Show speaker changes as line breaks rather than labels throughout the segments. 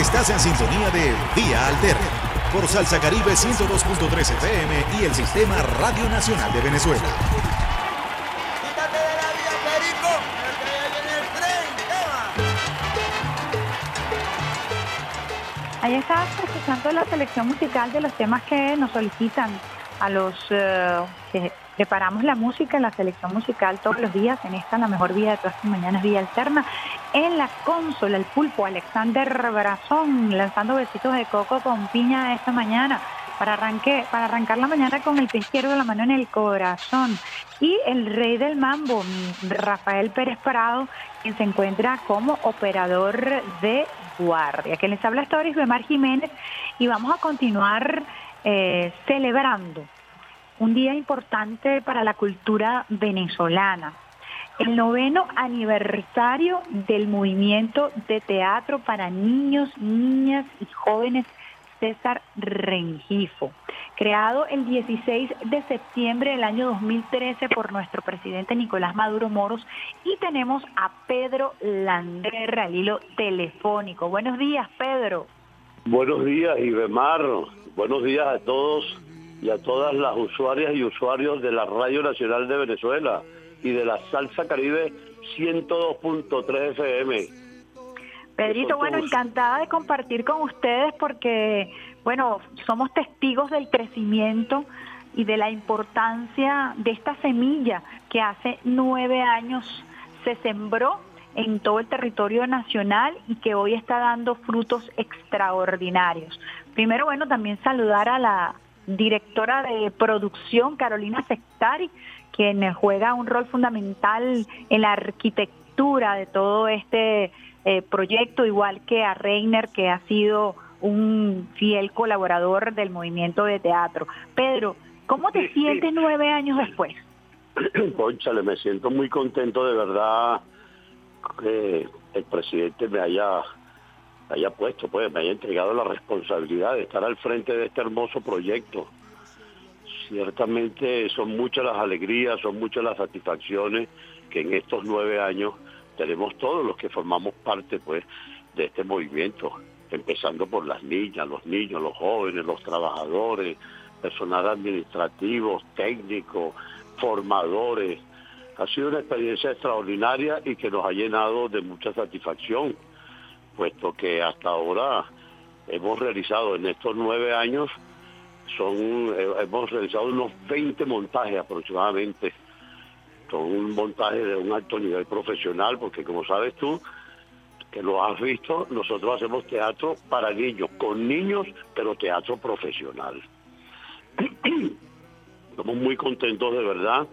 Estás en sintonía de Vía Alterna por Salsa Caribe 102.3 FM y el Sistema Radio Nacional de Venezuela.
Quítate de la vía, Perico, que viene el tren, ¿qué va?
Ahí está escuchando la selección musical de los temas que nos solicitan a los eh, que preparamos la música, la selección musical todos los días en esta La Mejor Vida de todas las mañanas, Vía Alterna. En la consola, el pulpo Alexander Brazón, lanzando besitos de coco con piña esta mañana. Para, arranque, para arrancar la mañana con el pie izquierdo, la mano en el corazón. Y el rey del mambo, Rafael Pérez Prado, quien se encuentra como operador de guardia. Que les habla Stories Bemar Jiménez y vamos a continuar eh, celebrando un día importante para la cultura venezolana. El noveno aniversario del movimiento de teatro para niños, niñas y jóvenes César Rengifo, creado el 16 de septiembre del año 2013 por nuestro presidente Nicolás Maduro Moros y tenemos a Pedro Landerra al hilo telefónico. Buenos días, Pedro.
Buenos días, Ibemar. Buenos días a todos y a todas las usuarias y usuarios de la Radio Nacional de Venezuela y de la Salsa Caribe 102.3 FM.
Pedrito, bueno, encantada de compartir con ustedes porque, bueno, somos testigos del crecimiento y de la importancia de esta semilla que hace nueve años se sembró en todo el territorio nacional y que hoy está dando frutos extraordinarios. Primero, bueno, también saludar a la directora de producción, Carolina Sectari, quien juega un rol fundamental en la arquitectura de todo este eh, proyecto, igual que a Reiner, que ha sido un fiel colaborador del movimiento de teatro. Pedro, ¿cómo te sientes nueve años después?
Conchale, me siento muy contento de verdad que el presidente me haya, haya puesto, pues me haya entregado la responsabilidad de estar al frente de este hermoso proyecto. Ciertamente son muchas las alegrías, son muchas las satisfacciones que en estos nueve años tenemos todos los que formamos parte pues de este movimiento, empezando por las niñas, los niños, los jóvenes, los trabajadores, personal administrativo, técnico, formadores. Ha sido una experiencia extraordinaria y que nos ha llenado de mucha satisfacción, puesto que hasta ahora hemos realizado en estos nueve años, son eh, hemos realizado unos 20 montajes aproximadamente con un montaje de un alto nivel profesional, porque como sabes tú, que lo has visto, nosotros hacemos teatro para niños, con niños, pero teatro profesional. Estamos muy contentos de verdad,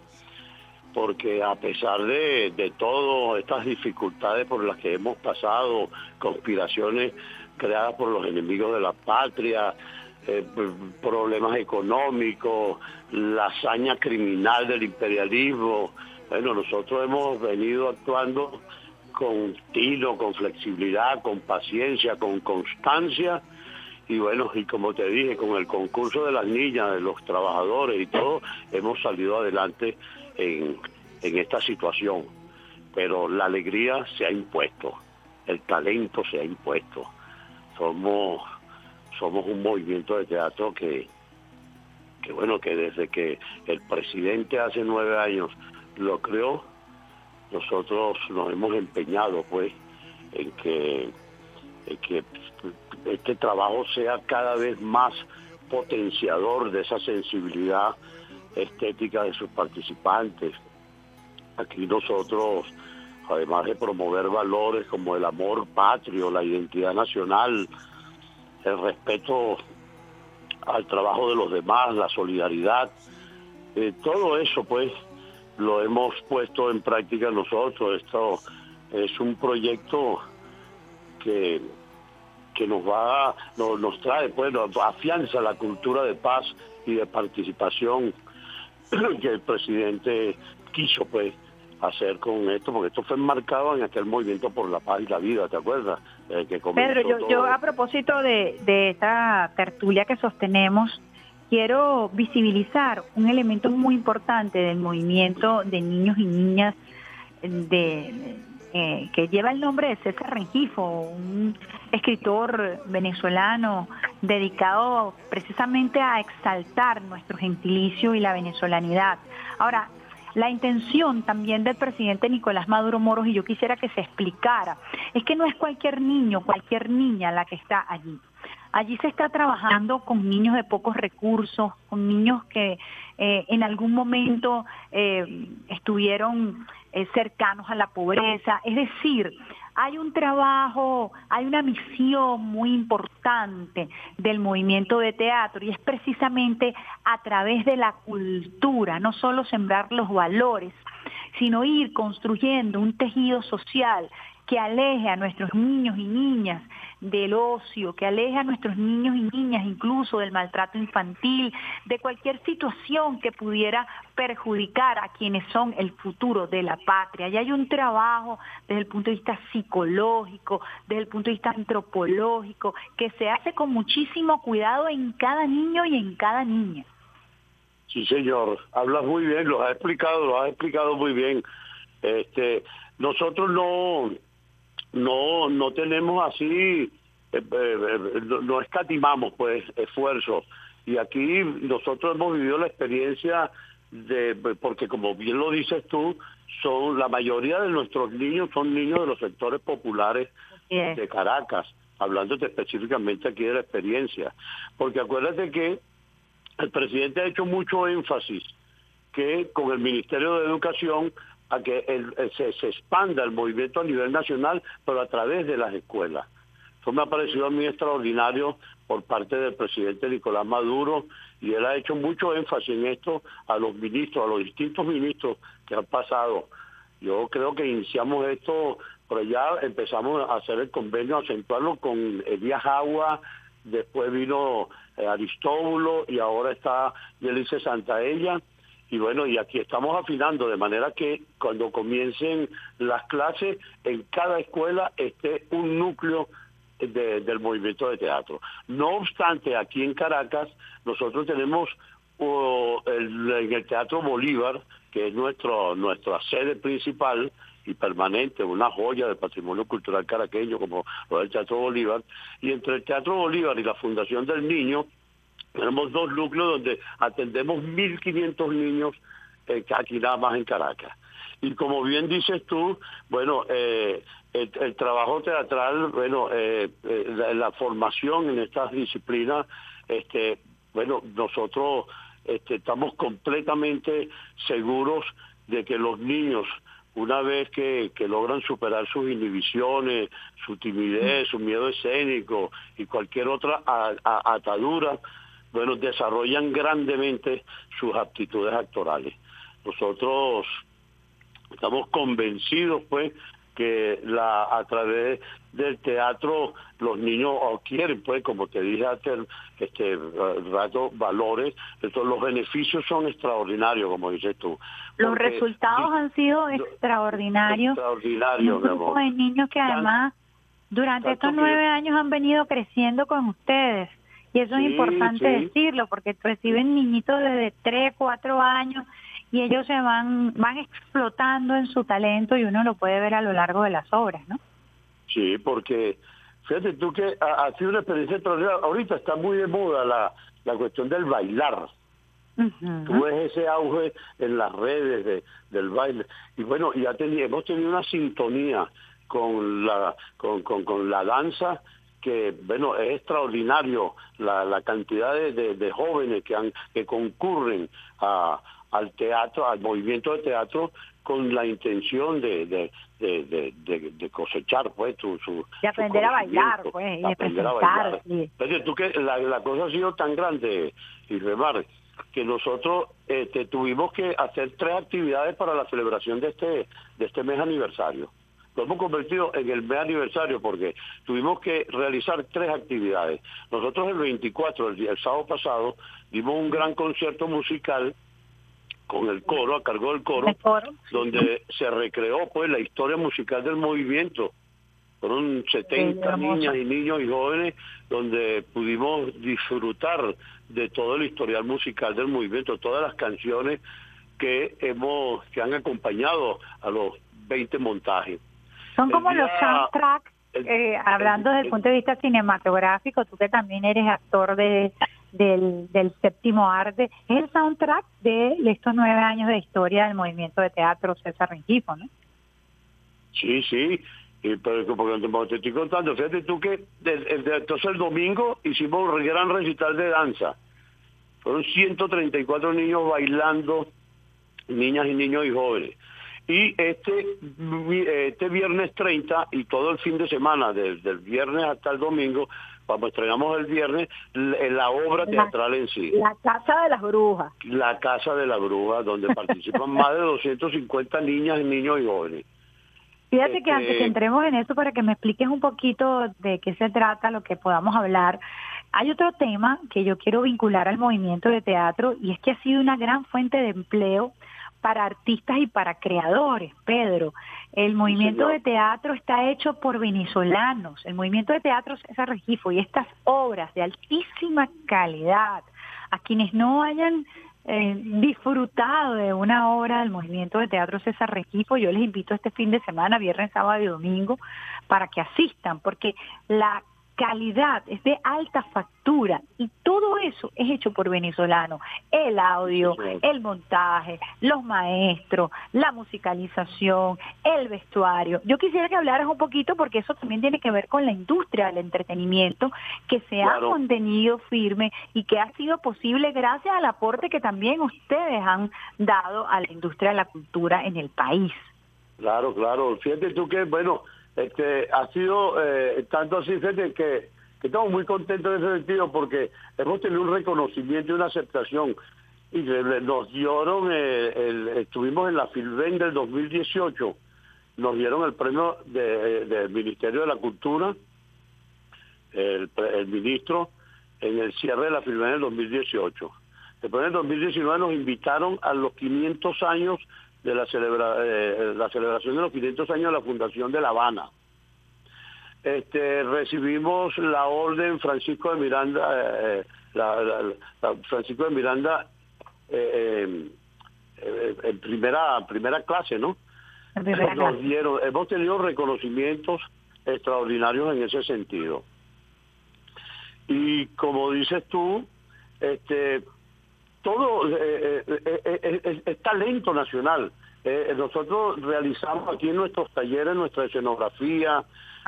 porque a pesar de, de todas estas dificultades por las que hemos pasado, conspiraciones creadas por los enemigos de la patria, eh, problemas económicos, la hazaña criminal del imperialismo. Bueno, nosotros hemos venido actuando con tino, con flexibilidad, con paciencia, con constancia. Y bueno, y como te dije, con el concurso de las niñas, de los trabajadores y todo, hemos salido adelante en, esta situación. Pero la alegría se ha impuesto, el talento se ha impuesto. Somos somos un movimiento de teatro que, que bueno, que desde que el presidente hace nueve años lo creó, nosotros nos hemos empeñado pues en que, en que este trabajo sea cada vez más potenciador de esa sensibilidad estética de sus participantes. Aquí nosotros, además de promover valores como el amor patrio, la identidad nacional, el respeto al trabajo de los demás, la solidaridad, eh, todo eso pues lo hemos puesto en práctica nosotros. Esto es un proyecto que, que nos va, nos, nos trae, pues, nos afianza la cultura de paz y de participación que el presidente quiso pues hacer con esto, porque esto fue enmarcado en aquel movimiento por la paz y la vida, ¿te acuerdas? Eh, que
Pedro, yo, yo a propósito de, de esta tertulia que sostenemos, quiero visibilizar un elemento muy importante del movimiento de niños y niñas de, eh, que lleva el nombre de César Rengifo, un escritor venezolano dedicado precisamente a exaltar nuestro gentilicio y la venezolanidad. Ahora, la intención también del presidente Nicolás Maduro Moros, y yo quisiera que se explicara, es que no es cualquier niño, cualquier niña la que está allí. Allí se está trabajando con niños de pocos recursos, con niños que eh, en algún momento eh, estuvieron eh, cercanos a la pobreza. Es decir, hay un trabajo, hay una misión muy importante del movimiento de teatro y es precisamente a través de la cultura, no solo sembrar los valores, sino ir construyendo un tejido social que aleje a nuestros niños y niñas del ocio, que aleje a nuestros niños y niñas incluso del maltrato infantil, de cualquier situación que pudiera perjudicar a quienes son el futuro de la patria. Y hay un trabajo desde el punto de vista psicológico, desde el punto de vista antropológico, que se hace con muchísimo cuidado en cada niño y en cada niña.
Sí, señor, hablas muy bien, lo has explicado, lo has explicado muy bien. Este, nosotros no no no tenemos así eh, eh, no escatimamos pues esfuerzo. Y aquí nosotros hemos vivido la experiencia de porque como bien lo dices tú son la mayoría de nuestros niños son niños de los sectores populares de Caracas hablándote específicamente aquí de la experiencia. Porque acuérdate que el presidente ha hecho mucho énfasis que con el Ministerio de Educación a que se, se, expanda el movimiento a nivel nacional, pero a través de las escuelas. Eso me ha parecido a mí extraordinario por parte del presidente Nicolás Maduro y él ha hecho mucho énfasis en esto a los ministros, a los distintos ministros que han pasado. Yo creo que iniciamos esto, pero ya empezamos a hacer el convenio, acentuarlo con Elías Agua, después vino eh, Aristóbulo y ahora está Yelice Santaella y bueno, y aquí estamos afinando de manera que cuando comiencen las clases, en cada escuela esté un núcleo del movimiento de teatro. No obstante, aquí en Caracas nosotros tenemos el, en el Teatro Bolívar, que es nuestro, nuestra sede principal y permanente, una joya del patrimonio cultural caraqueño como lo del Teatro Bolívar, y entre el Teatro Bolívar y la Fundación del Niño, tenemos dos núcleos donde atendemos 1.500 niños eh, aquí nada más en Caracas. Y como bien dices tú, bueno, eh, el, trabajo teatral, bueno, eh, eh, la, formación en estas disciplinas, este, bueno, nosotros este, estamos completamente seguros de que los niños, una vez que, que logran superar sus inhibiciones, su timidez, su miedo escénico y cualquier otra atadura, bueno, desarrollan grandemente sus aptitudes actorales. Nosotros estamos convencidos, pues, que la a través del teatro los niños adquieren, pues, como te dije hace este rato, valores. Entonces, los beneficios son extraordinarios, como dices tú.
Los resultados han sido extraordinarios.
Extraordinarios,
de niños que además durante estos nueve años han venido creciendo con ustedes. Y eso es importante decirlo, porque reciben niñitos desde 3, 4 años y ellos se van van explotando en su talento y uno lo puede ver a lo largo de las obras, ¿no?
Sí, porque fíjate tú que ha, sido una experiencia extraordinaria. Ahorita está muy de moda la, la cuestión del bailar. Tú ves ese auge en las redes de, del baile. Y bueno, ya hemos tenido una sintonía con la, con, con, con la danza que bueno es extraordinario la, la cantidad de, jóvenes que han que concurren a, al teatro al movimiento de teatro con la intención de, de, de, cosechar pues su, su
de aprender a bailar pues y de presentar
tú que la, la, cosa ha sido tan grande y remar que nosotros este, tuvimos que hacer tres actividades para la celebración de este de este mes aniversario. Lo hemos convertido en el mes aniversario porque tuvimos que realizar tres actividades. Nosotros el 24, el, el sábado pasado, dimos un gran concierto musical con el coro, a cargo del coro, donde se recreó pues la historia musical del movimiento. Fueron 70 niñas y niños y jóvenes donde pudimos disfrutar de todo el historial musical del movimiento, todas las canciones que hemos que han acompañado a los 20 montajes.
Son como los soundtracks, eh, hablando desde el punto de vista cinematográfico, tú que también eres actor de, del, del séptimo arte, es el soundtrack de estos nueve años de historia del movimiento de teatro César Rengifo, ¿no?
Sí, sí, y, pero porque te estoy contando, fíjate tú que entonces el domingo hicimos un gran recital de danza. Fueron 134 niños bailando, niñas y niños y jóvenes. Y este, este viernes 30 y todo el fin de semana, desde el viernes hasta el domingo, cuando estrenamos el viernes, la obra teatral en sí.
La Casa de las Brujas.
La Casa de las Brujas, donde participan más de 250 niñas, niños y jóvenes.
Fíjate que antes que este entremos en eso, para que me expliques un poquito de qué se trata, lo que podamos hablar, hay otro tema que yo quiero vincular al movimiento de teatro y es que ha sido una gran fuente de empleo para artistas y para creadores, Pedro. El movimiento de teatro está hecho por venezolanos. El movimiento de teatro César Regifo y estas obras de altísima calidad, a quienes no hayan eh, disfrutado de una obra del movimiento de teatro César Regifo, yo les invito este fin de semana, viernes, sábado y domingo, para que asistan, porque la calidad, es de alta factura y todo eso es hecho por venezolanos. El audio, el montaje, los maestros, la musicalización, el vestuario. Yo quisiera que hablaras un poquito porque eso también tiene que ver con la industria del entretenimiento que se ha mantenido firme y que ha sido posible gracias al aporte que también ustedes han dado a la industria de la cultura en el país.
Claro, claro. Fíjate tú que, bueno, este, ha sido eh, tanto así que, que estamos muy contentos en ese sentido porque hemos tenido un reconocimiento y una aceptación. Y nos dieron el, estuvimos en la Filben del 2018 nos dieron el premio del Ministerio de la Cultura el, ministro en el cierre de la Filben del 2018 después en el 2019 nos invitaron a los 500 años de la, celebra, eh, la celebración de los 500 años de la Fundación de La Habana. Este, recibimos la orden Francisco de Miranda, eh, la, Francisco de Miranda eh, en primera primera clase, ¿no? Nos dieron, hemos tenido reconocimientos extraordinarios en ese sentido. Y como dices tú, este todo eh, eh, eh, es, talento nacional. nosotros realizamos aquí en nuestros talleres nuestra escenografía,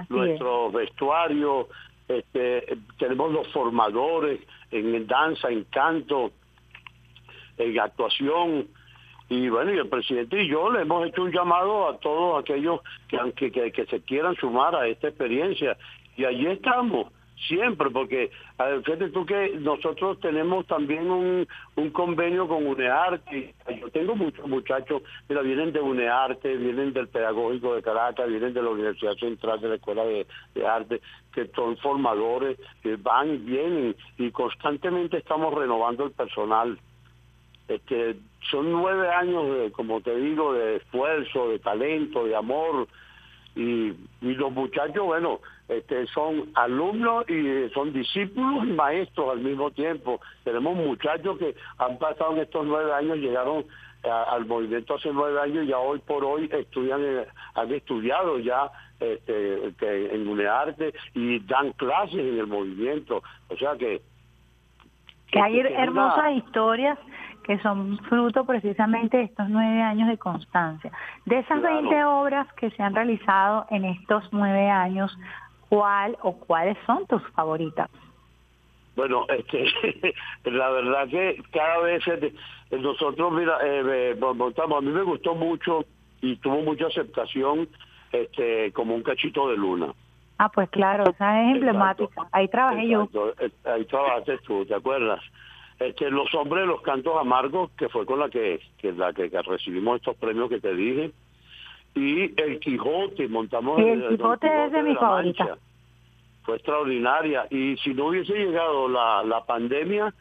nuestro vestuario, este, tenemos los formadores en danza, en canto, en actuación. Y bueno, y el presidente y yo le hemos hecho un llamado a todos aquellos que, que, que se quieran sumar a esta experiencia. Y allí estamos siempre, porque fíjate tú que nosotros tenemos también un, un convenio con UNEARTE, yo tengo muchos muchachos, mira, vienen de UNEARTE, vienen del Pedagógico de Caracas, vienen de la Universidad Central de la Escuela de, Arte, que son formadores, que van y vienen, y constantemente estamos renovando el personal. Este, son nueve años, como te digo, de esfuerzo, de talento, de amor, y los muchachos, bueno, este, son alumnos y son discípulos y maestros al mismo tiempo. Tenemos muchachos que han pasado en estos nueve años, llegaron al movimiento hace nueve años y ya hoy por hoy estudian, han estudiado ya este, en UNEARTE y dan clases en el movimiento. O sea que...
Que hay hermosas historias que son fruto precisamente de estos nueve años de constancia. De esas 20 obras que se han realizado en estos nueve años, ¿cuál o cuáles son tus favoritas?
Bueno, este, la verdad que cada vez este, nosotros, mira, eh, a mí me gustó mucho y tuvo mucha aceptación este como un cachito de luna.
Ah, pues claro, esa es emblemática. Ahí trabajé yo.
Eh, ahí trabajaste tú, ¿te acuerdas? Este, los hombres, los cantos amargos, que fue con la que, que la que recibimos estos premios que te dije y el Quijote, montamos
el, Quijote, es de, mi favorita.
Fue extraordinaria y si no hubiese llegado la, la pandemia,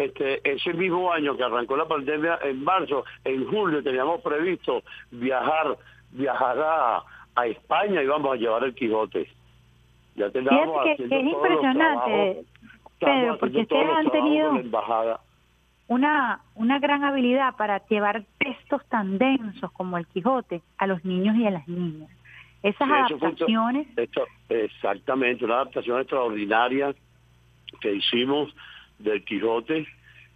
este, ese mismo año que arrancó la pandemia, en marzo, en julio teníamos previsto viajar, viajar a, España y vamos a llevar el Quijote.
Ya teníamos que, es impresionante, Pedro, porque ustedes han tenido una, una gran habilidad para llevar textos tan densos como el Quijote a los niños y a las niñas. Esas adaptaciones.
exactamente, una adaptación extraordinaria que hicimos del Quijote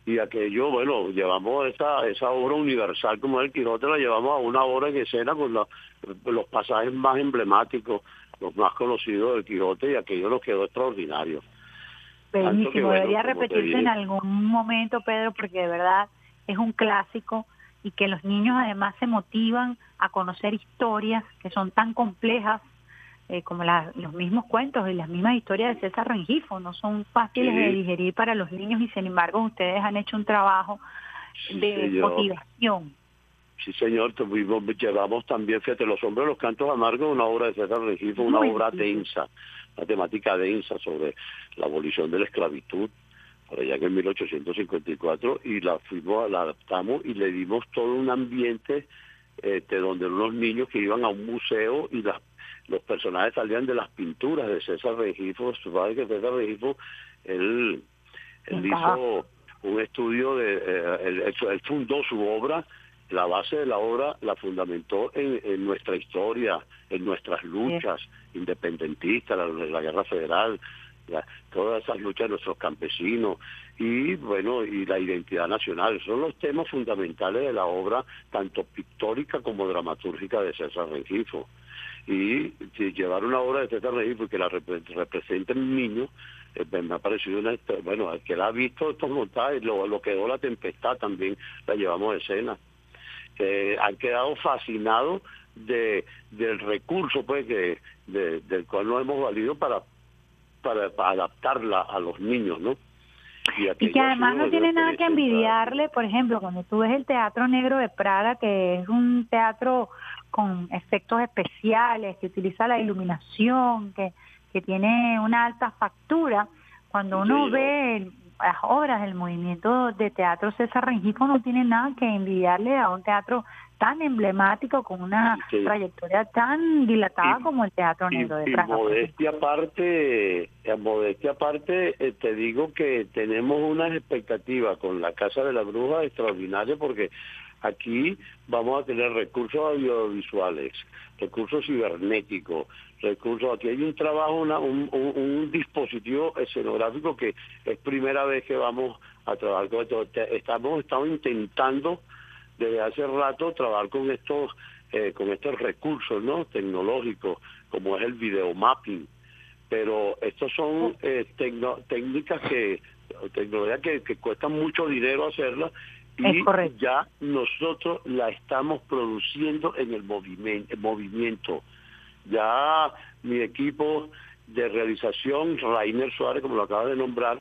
y aquello, bueno, llevamos esa, esa obra universal como el Quijote, la llevamos a una obra en escena con los pasajes más emblemáticos, los más conocidos del Quijote y aquello nos quedó extraordinario.
Buenísimo, debería repetirse en algún momento, Pedro, porque de verdad es un clásico y que los niños además se motivan a conocer historias que son tan complejas eh, como los mismos cuentos y las mismas historias de César Rengifo, no son fáciles de digerir para los niños y sin embargo ustedes han hecho un trabajo de motivación.
Sí, señor, tuvimos, llevamos también, fíjate, Los Hombres de los Cantos Amargos, una obra de César Rengifo, una obra densa, una temática densa sobre la abolición de la esclavitud, por allá en 1854, y la fuimos, la adaptamos y le dimos todo un ambiente este, donde unos niños que iban a un museo y las los personajes salían de las pinturas de César Regifo, su padre que César Regifo, él, él hizo un estudio de, eh, él, fundó su obra, la base de la obra la fundamentó en, nuestra historia, en nuestras luchas independentistas, la, guerra federal, todas esas luchas de nuestros campesinos y bueno y la identidad nacional. Son los temas fundamentales de la obra tanto pictórica como dramatúrgica de César Regifo y llevar una obra de César Regifo porque la represente un niño eh, me ha parecido una bueno al que la ha visto estos montajes lo, lo quedó la tempestad también la llevamos a escena que han quedado fascinados de del recurso pues que del cual nos hemos valido para para, adaptarla a los niños, ¿no?
Y, que además no tiene nada que envidiarle, por ejemplo, cuando tú ves el Teatro Negro de Prada, que es un teatro con efectos especiales, que utiliza la iluminación, que, que tiene una alta factura, cuando uno ve las obras del movimiento de teatro César Rengifo no tiene nada que envidiarle a un teatro tan emblemático con una trayectoria tan dilatada como el Teatro Negro de Praga.
modestia aparte, en modestia aparte, eh, te digo que tenemos unas expectativas con la Casa de la Bruja extraordinarias porque aquí vamos a tener recursos audiovisuales, recursos cibernéticos, recursos. Aquí hay un trabajo, un, un, dispositivo escenográfico que es primera vez que vamos a trabajar con esto. Estamos, estamos intentando desde hace rato trabajar con estos eh, con estos recursos no tecnológicos como es el videomapping pero estos son eh, técnicas que tecnologías que, que cuestan mucho dinero hacerlas y ya nosotros la estamos produciendo en el movimiento, movimiento. Ya mi equipo de realización, Rainer Suárez, como lo acaba de nombrar,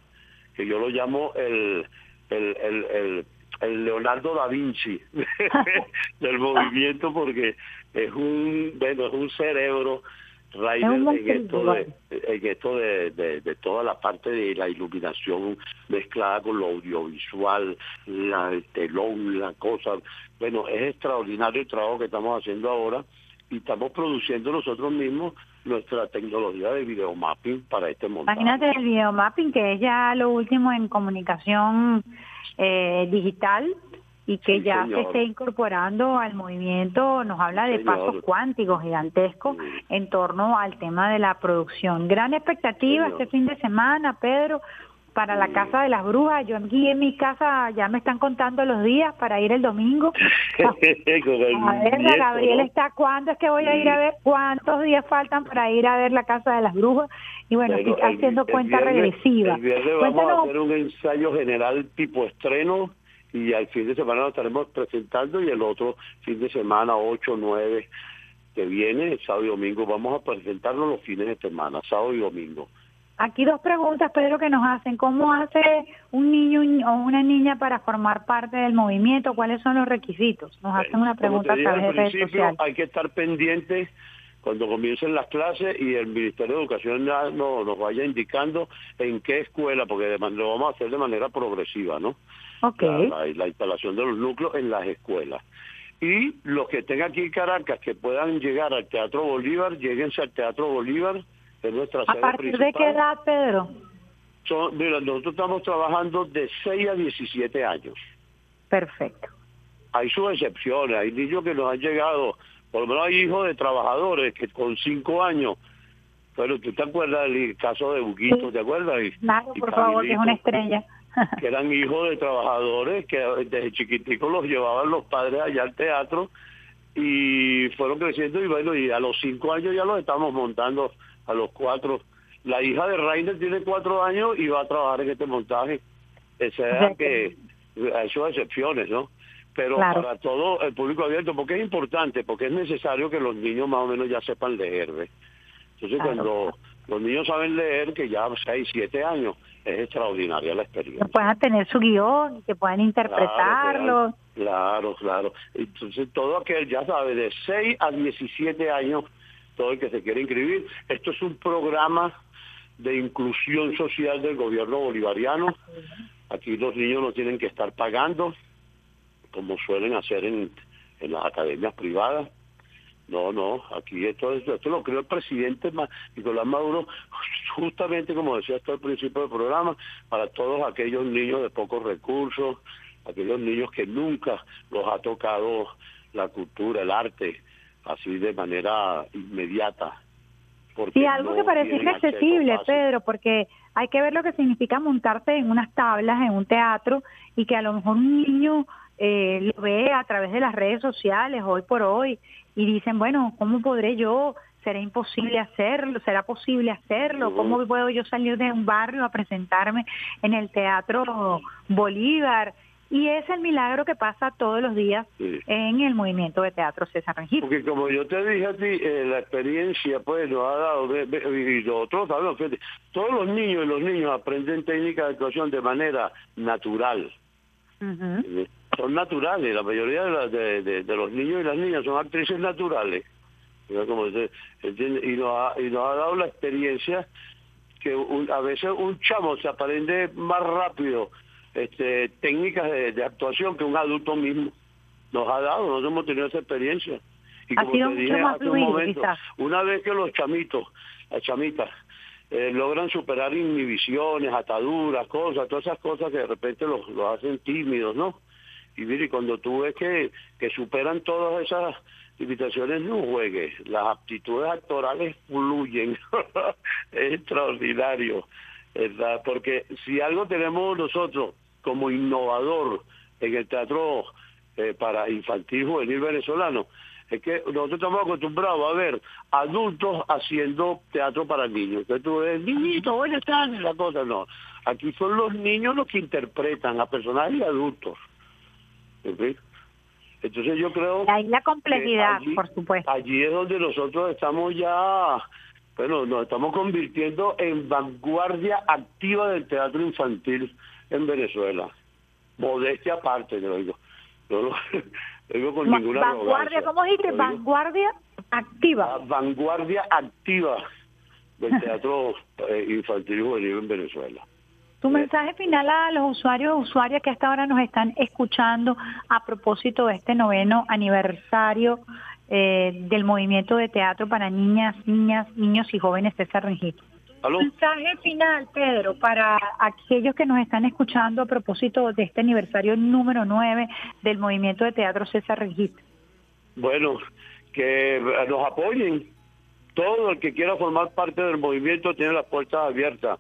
que yo lo llamo el, el, el el Leonardo da Vinci del movimiento porque es un bueno es un cerebro Rainer en esto de en esto de, de, toda la parte de la iluminación mezclada con lo audiovisual la, el telón la cosa. Bueno es extraordinario el trabajo que estamos haciendo ahora y estamos produciendo nosotros mismos nuestra tecnología de videomapping para este montaje.
Imagínate el videomapping que es ya lo último en comunicación eh, digital y que ya se esté incorporando al movimiento, nos habla de pasos cuánticos gigantescos en torno al tema de la producción. Gran expectativa este fin de semana, Pedro, para la Casa de las Brujas. Yo aquí en mi casa ya me están contando los días para ir el domingo. a ver, Gabriel está, ¿cuándo es que voy a ir a ver? ¿Cuántos días faltan para ir a ver la Casa de las Brujas? Y bueno, estoy haciendo cuenta regresiva.
vamos a hacer un ensayo general tipo estreno y al fin de semana lo estaremos presentando y el otro fin de semana, 8, 9 que viene, sábado y domingo, vamos a presentarlo los fines de semana, sábado y domingo.
Aquí dos preguntas, Pedro, que nos hacen. ¿Cómo hace un niño o una niña para formar parte del movimiento? ¿Cuáles son los requisitos? Nos hacen una pregunta a través de redes sociales.
Hay que estar pendientes cuando comiencen las clases y el Ministerio de Educación nos vaya indicando en qué escuela, porque lo vamos a hacer de manera progresiva, ¿no?
Okay.
La, instalación de los núcleos en las escuelas. Y los que estén aquí en Caracas, que puedan llegar al Teatro Bolívar, lleguense al Teatro Bolívar, es nuestra
¿A partir de qué edad, Pedro?
mira, nosotros estamos trabajando de 6 a 17 años.
Perfecto.
Hay sus excepciones, hay niños que nos han llegado por lo menos hay hijos de trabajadores que con cinco años, pero tú te acuerdas del caso de Buquito, ¿te acuerdas?
claro, por favor, que es una estrella.
que eran hijos de trabajadores que desde chiquiticos los llevaban los padres allá al teatro y fueron creciendo y bueno, y a los cinco años ya los estamos montando a los cuatro. La hija de Rainer tiene cuatro años y va a trabajar en este montaje. O sea que ha hecho excepciones, ¿no? Pero para todo el público abierto, porque es importante, porque es necesario que los niños más o menos ya sepan leer. ¿ves? Entonces cuando los niños saben leer, que ya seis, siete años, es extraordinaria la experiencia.
Que puedan tener su guion, que puedan interpretarlo.
Claro, claro. Entonces todo aquel, ya sabe, de 6 a 17 años, todo el que se quiere inscribir. Esto es un programa de inclusión social del gobierno bolivariano. Aquí los niños no tienen que estar pagando, como suelen hacer en, en las academias privadas. No, no, aquí esto, esto, lo creó el presidente Nicolás Maduro, justamente como decía hasta el principio del programa, para todos aquellos niños de pocos recursos, aquellos niños que nunca los ha tocado la cultura, el arte, así de manera inmediata.
Y algo que parece inaccesible, Pedro, porque hay que ver lo que significa montarse en unas tablas en un teatro y que a lo mejor un niño eh, lo ve a través de las redes sociales hoy por hoy y dicen, bueno, ¿cómo podré yo? ¿Será imposible hacerlo? ¿Será posible hacerlo? ¿Cómo puedo yo salir de un barrio a presentarme en el Teatro Bolívar? Y es el milagro que pasa todos los días en el movimiento de teatro César Rengifo.
Porque como yo te dije a ti, eh, la experiencia pues nos ha dado, y nosotros sabemos, todos los niños y los niños aprenden técnicas de actuación de manera natural. Eh, son naturales, la mayoría de, de, los niños y las niñas son actrices naturales. Como y, nos ha, y nos ha dado la experiencia que a veces un chamo se aprende más rápido este, técnicas de, actuación que un adulto mismo nos ha dado, nosotros hemos tenido esa experiencia. Y como te dije hace un momento, una vez que los chamitos, las chamitas, eh, logran superar inhibiciones, ataduras, cosas, todas esas cosas que de repente los, los hacen tímidos, ¿no? Y mire, cuando tú ves que, que superan todas esas limitaciones, no juegues. Las aptitudes actorales fluyen. es extraordinario, ¿verdad? Porque si algo tenemos nosotros como innovador en el teatro eh, para infantil juvenil venezolano es que nosotros estamos acostumbrados a ver adultos haciendo teatro para niños. Entonces tú ves, niñito, buenas tardes, la cosa no. Aquí son los niños los que interpretan a personajes adultos. Entonces yo creo...
Ahí la complejidad, por supuesto.
Allí es donde nosotros estamos ya, bueno, nos estamos convirtiendo en vanguardia activa del teatro infantil en Venezuela. Modestia aparte, te lo digo. No lo digo con ninguna
Vanguardia, ¿cómo dijiste? Vanguardia activa.
vanguardia activa del teatro eh, infantil y juvenil en Venezuela.
Tu mensaje final a los usuarios y usuarias que hasta ahora nos están escuchando a propósito de este noveno aniversario eh, del movimiento de teatro para niñas, niñas, niños y jóvenes César Rengito. Mensaje final, Pedro, para aquellos que nos están escuchando a propósito de este aniversario número 9 del movimiento de teatro César Registro.
Bueno, que nos apoyen. Todo el que quiera formar parte del movimiento tiene las puertas abiertas.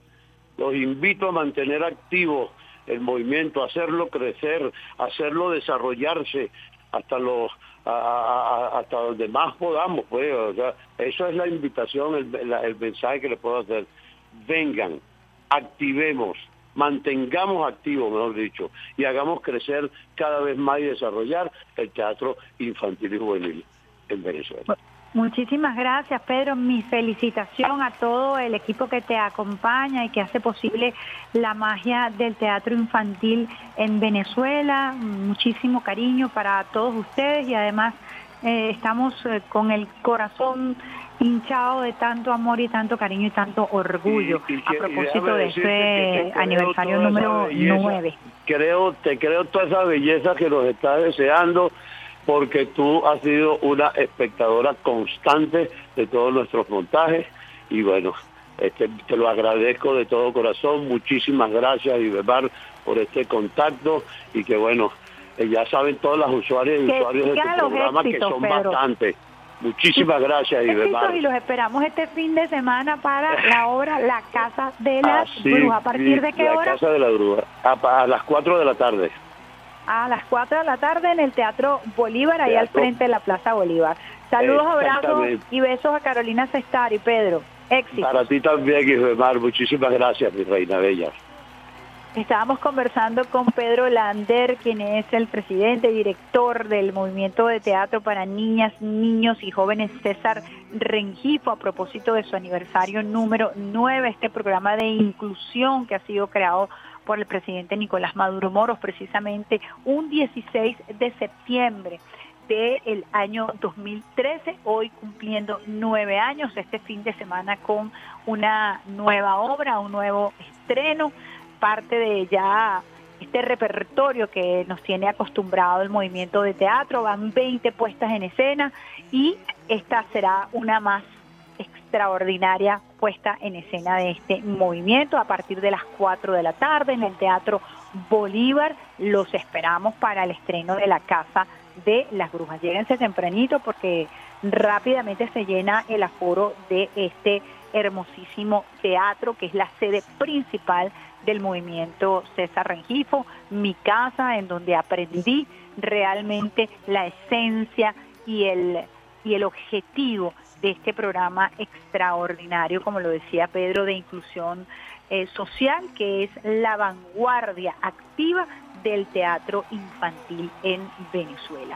Los invito a mantener activo el movimiento, hacerlo crecer, hacerlo desarrollarse hasta los hasta donde más podamos, pues, eso es la invitación, el, el mensaje que le puedo hacer. Vengan, activemos, mantengamos activo, mejor dicho, y hagamos crecer cada vez más y desarrollar el teatro infantil y juvenil en Venezuela.
Muchísimas gracias, Pedro. Mi felicitación a todo el equipo que te acompaña y que hace posible la magia del teatro infantil en Venezuela. Muchísimo cariño para todos ustedes y además eh, estamos eh, con el corazón hinchado de tanto amor y tanto cariño y tanto orgullo a propósito de este aniversario número 9.
Creo, te creo toda esa belleza que nos está deseando porque tú has sido una espectadora constante de todos nuestros montajes y bueno, este, te lo agradezco de todo corazón, muchísimas gracias Iberbar por este contacto y que bueno, eh, ya saben todas las usuarias y usuarios de tu programa que son bastantes. Muchísimas gracias,
Y los esperamos este fin de semana para la obra La Casa de la Bruja. ¿A partir de qué hora?
La Casa de la Bruja. A, las 4 de la tarde.
A las 4 de la tarde en el Teatro Bolívar, ahí al frente de la Plaza Bolívar. Saludos, abrazos y besos a Carolina Cestar y Pedro. Éxito.
Para ti también, Isbemar. Muchísimas gracias, mi reina bella.
Estábamos conversando con Pedro Lander, quien es el presidente y director del Movimiento de Teatro para Niñas, Niños y Jóvenes César Rengifo a propósito de su aniversario número 9, este programa de inclusión que ha sido creado por el presidente Nicolás Maduro Moros precisamente un 16 de septiembre del año 2013, hoy cumpliendo nueve años, este fin de semana con una nueva obra, un nuevo estreno parte de ya este repertorio que nos tiene acostumbrado el movimiento de teatro, van 20 puestas en escena y esta será una más extraordinaria puesta en escena de este movimiento a partir de las 4 de la tarde en el Teatro Bolívar. Los esperamos para el estreno de la Casa de las Brujas. Lléguense tempranito porque rápidamente se llena el aforo de este hermosísimo teatro que es la sede principal del movimiento César Rengifo, mi casa en donde aprendí realmente la esencia y el, y el objetivo de este programa extraordinario, como lo decía Pedro, de inclusión eh, social, que es la vanguardia activa del teatro infantil en Venezuela.